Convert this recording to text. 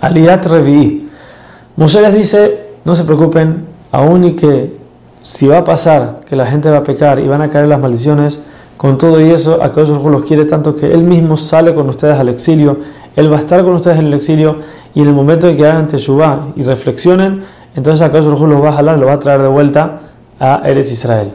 Aliyat Revi. Moshe les dice, no se preocupen, aún y que si va a pasar que la gente va a pecar y van a caer las maldiciones, con todo y eso, a los quiere tanto que Él mismo sale con ustedes al exilio, Él va a estar con ustedes en el exilio y en el momento en que hagan Teshuvah y reflexionen, entonces a Jesús los va a jalar, lo va a traer de vuelta a Eretz Israel.